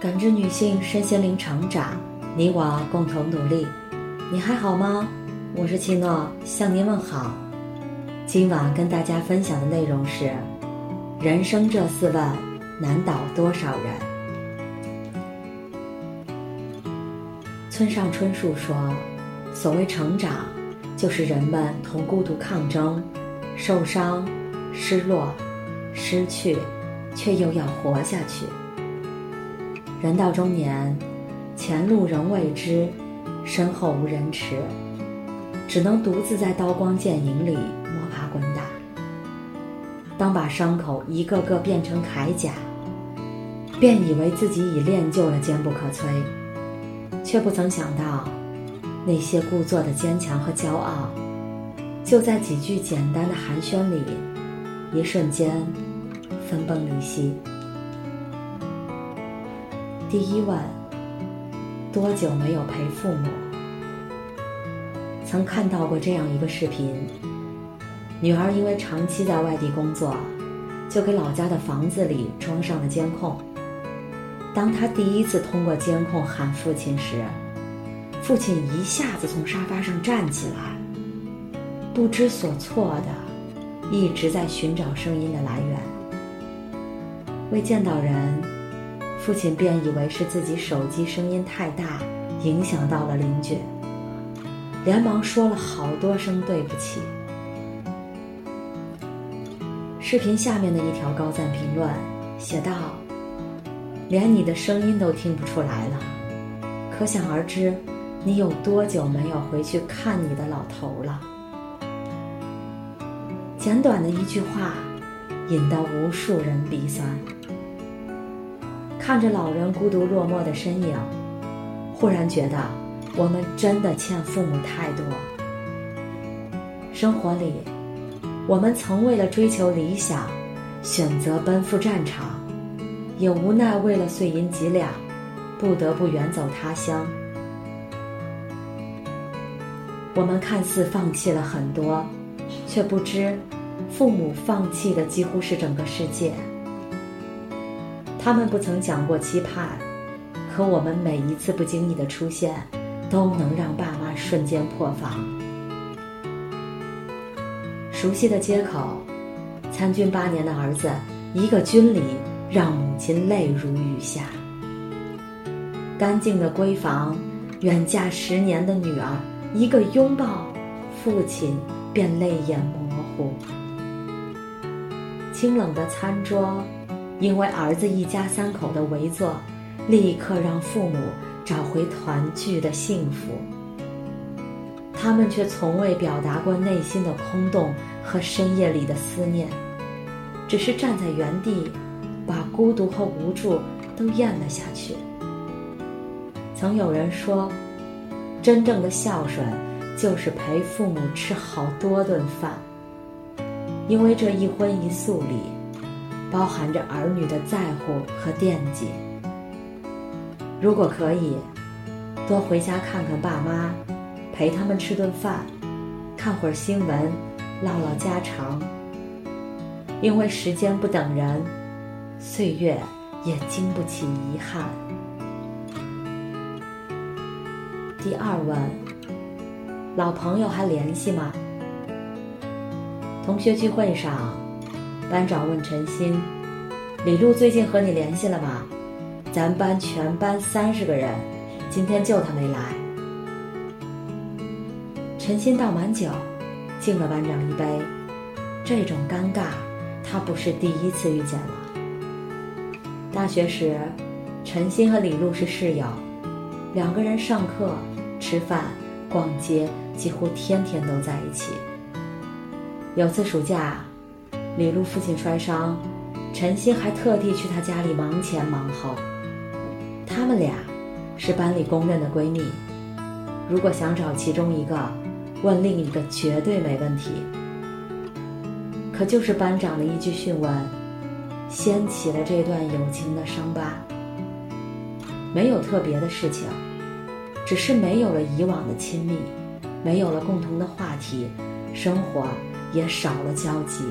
感知女性身心灵成长，你我共同努力。你还好吗？我是七诺，向您问好。今晚跟大家分享的内容是：人生这四问难倒多少人？村上春树说：“所谓成长，就是人们同孤独抗争，受伤、失落、失去，却又要活下去。”人到中年，前路仍未知，身后无人驰，只能独自在刀光剑影里摸爬滚打。当把伤口一个个变成铠甲，便以为自己已练就了坚不可摧，却不曾想到，那些故作的坚强和骄傲，就在几句简单的寒暄里，一瞬间分崩离析。第一问：多久没有陪父母？曾看到过这样一个视频：女儿因为长期在外地工作，就给老家的房子里装上了监控。当她第一次通过监控喊父亲时，父亲一下子从沙发上站起来，不知所措的一直在寻找声音的来源，未见到人。父亲便以为是自己手机声音太大，影响到了邻居，连忙说了好多声对不起。视频下面的一条高赞评论写道：“连你的声音都听不出来了，可想而知，你有多久没有回去看你的老头了？”简短的一句话，引得无数人鼻酸。看着老人孤独落寞的身影，忽然觉得我们真的欠父母太多。生活里，我们曾为了追求理想，选择奔赴战场，也无奈为了碎银几两，不得不远走他乡。我们看似放弃了很多，却不知，父母放弃的几乎是整个世界。他们不曾讲过期盼，可我们每一次不经意的出现，都能让爸妈瞬间破防。熟悉的街口，参军八年的儿子，一个军礼让母亲泪如雨下；干净的闺房，远嫁十年的女儿，一个拥抱，父亲便泪眼模糊；清冷的餐桌。因为儿子一家三口的围坐，立刻让父母找回团聚的幸福。他们却从未表达过内心的空洞和深夜里的思念，只是站在原地，把孤独和无助都咽了下去。曾有人说，真正的孝顺就是陪父母吃好多顿饭，因为这一荤一素里。包含着儿女的在乎和惦记。如果可以，多回家看看爸妈，陪他们吃顿饭，看会儿新闻，唠唠家常。因为时间不等人，岁月也经不起遗憾。第二问：老朋友还联系吗？同学聚会上。班长问陈鑫：“李璐最近和你联系了吗？咱班全班三十个人，今天就他没来。”陈鑫倒满酒，敬了班长一杯。这种尴尬，他不是第一次遇见了。大学时，陈鑫和李璐是室友，两个人上课、吃饭、逛街，几乎天天都在一起。有次暑假。李璐父亲摔伤，陈鑫还特地去他家里忙前忙后。他们俩是班里公认的闺蜜，如果想找其中一个，问另一个绝对没问题。可就是班长的一句讯问，掀起了这段友情的伤疤。没有特别的事情，只是没有了以往的亲密，没有了共同的话题，生活也少了交集。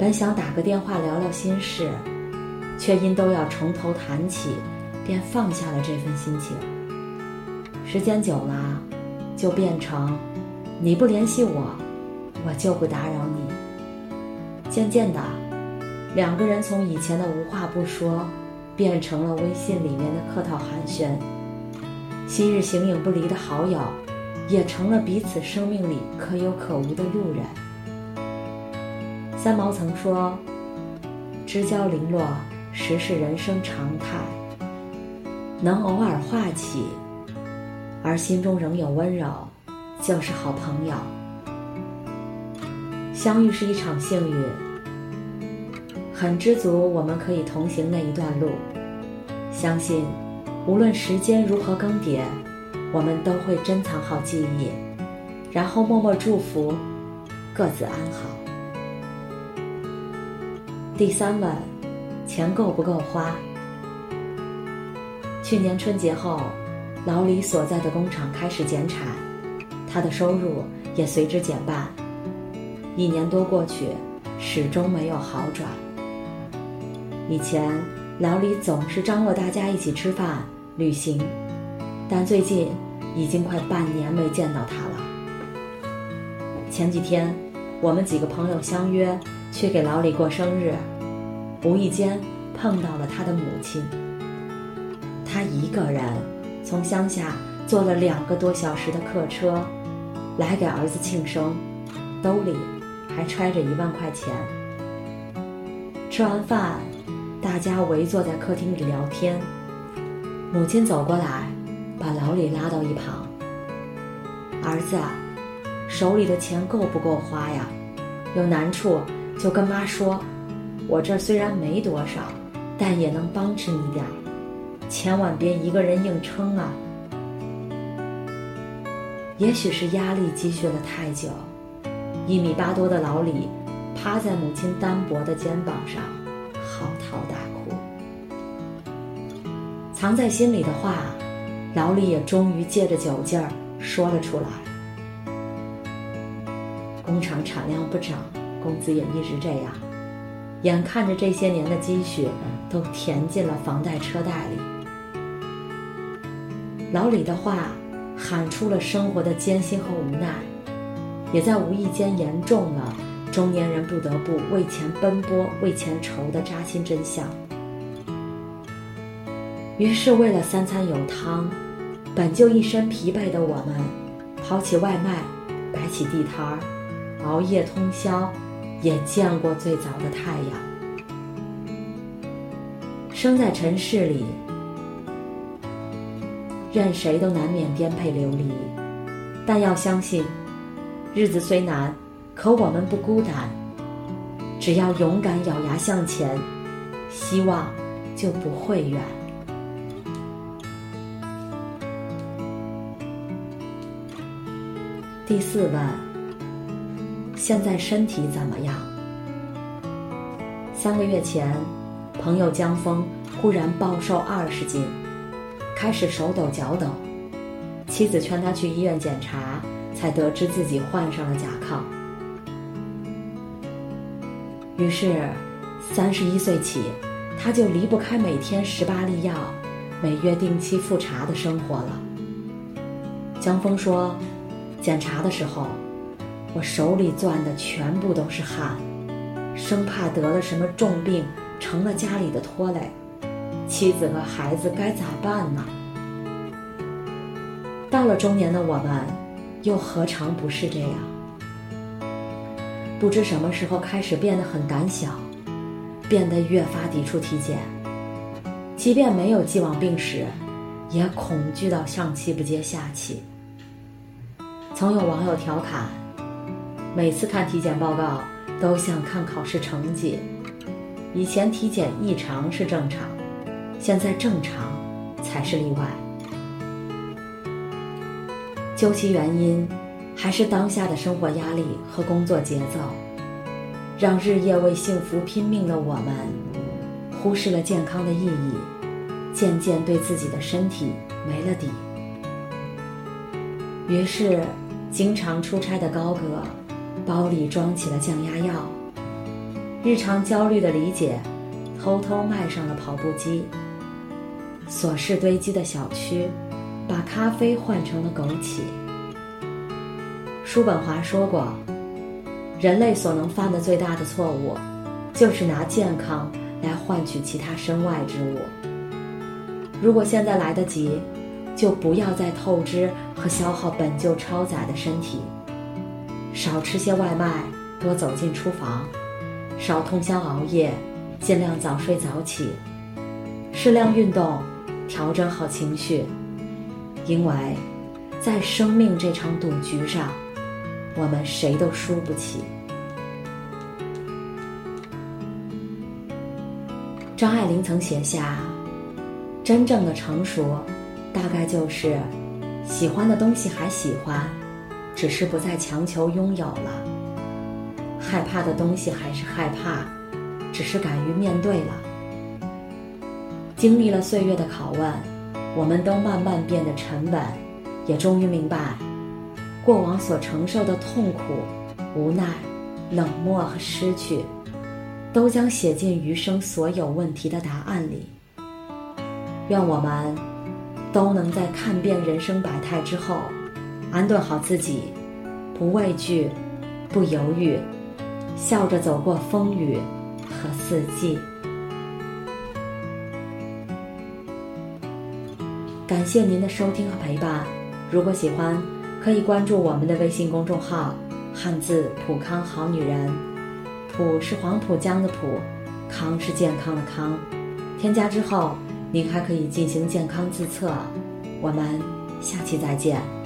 本想打个电话聊聊心事，却因都要从头谈起，便放下了这份心情。时间久了，就变成你不联系我，我就不打扰你。渐渐的，两个人从以前的无话不说，变成了微信里面的客套寒暄。昔日形影不离的好友，也成了彼此生命里可有可无的路人。三毛曾说：“知交零落，实是人生常态。能偶尔话起，而心中仍有温柔，就是好朋友。相遇是一场幸运，很知足我们可以同行那一段路，相信。”无论时间如何更迭，我们都会珍藏好记忆，然后默默祝福，各自安好。第三问：钱够不够花？去年春节后，老李所在的工厂开始减产，他的收入也随之减半。一年多过去，始终没有好转。以前。老李总是张罗大家一起吃饭、旅行，但最近已经快半年没见到他了。前几天，我们几个朋友相约去给老李过生日，无意间碰到了他的母亲。他一个人从乡下坐了两个多小时的客车，来给儿子庆生，兜里还揣着一万块钱。吃完饭。大家围坐在客厅里聊天，母亲走过来，把老李拉到一旁。儿子，手里的钱够不够花呀？有难处就跟妈说，我这虽然没多少，但也能帮衬你点儿，千万别一个人硬撑啊。也许是压力积蓄了太久，一米八多的老李趴在母亲单薄的肩膀上。嚎啕大哭，藏在心里的话，老李也终于借着酒劲儿说了出来。工厂产量不涨，工资也一直这样，眼看着这些年的积蓄都填进了房贷车贷里。老李的话喊出了生活的艰辛和无奈，也在无意间言重了。中年人不得不为钱奔波、为钱愁的扎心真相。于是，为了三餐有汤，本就一身疲惫的我们，跑起外卖，摆起地摊儿，熬夜通宵，也见过最早的太阳。生在尘世里，任谁都难免颠沛流离，但要相信，日子虽难。可我们不孤单，只要勇敢咬牙向前，希望就不会远。第四问：现在身体怎么样？三个月前，朋友江峰忽然暴瘦二十斤，开始手抖脚抖，妻子劝他去医院检查，才得知自己患上了甲亢。于是，三十一岁起，他就离不开每天十八粒药、每月定期复查的生活了。江峰说：“检查的时候，我手里攥的全部都是汗，生怕得了什么重病，成了家里的拖累，妻子和孩子该咋办呢？”到了中年的我们，又何尝不是这样？不知什么时候开始变得很胆小，变得越发抵触体检。即便没有既往病史，也恐惧到上气不接下气。曾有网友调侃：“每次看体检报告都像看考试成绩，以前体检异常是正常，现在正常才是例外。”究其原因。还是当下的生活压力和工作节奏，让日夜为幸福拼命的我们，忽视了健康的意义，渐渐对自己的身体没了底。于是，经常出差的高哥，包里装起了降压药。日常焦虑的理解，偷偷迈上了跑步机。琐事堆积的小区，把咖啡换成了枸杞。叔本华说过，人类所能犯的最大的错误，就是拿健康来换取其他身外之物。如果现在来得及，就不要再透支和消耗本就超载的身体。少吃些外卖，多走进厨房，少通宵熬夜，尽量早睡早起，适量运动，调整好情绪。因为，在生命这场赌局上，我们谁都输不起。张爱玲曾写下：“真正的成熟，大概就是喜欢的东西还喜欢。”只是不再强求拥有了，害怕的东西还是害怕，只是敢于面对了。经历了岁月的拷问，我们都慢慢变得沉稳，也终于明白，过往所承受的痛苦、无奈、冷漠和失去，都将写进余生所有问题的答案里。愿我们都能在看遍人生百态之后。安顿好自己，不畏惧，不犹豫，笑着走过风雨和四季。感谢您的收听和陪伴。如果喜欢，可以关注我们的微信公众号“汉字普康好女人”。普是黄浦江的浦，康是健康的康。添加之后，您还可以进行健康自测。我们下期再见。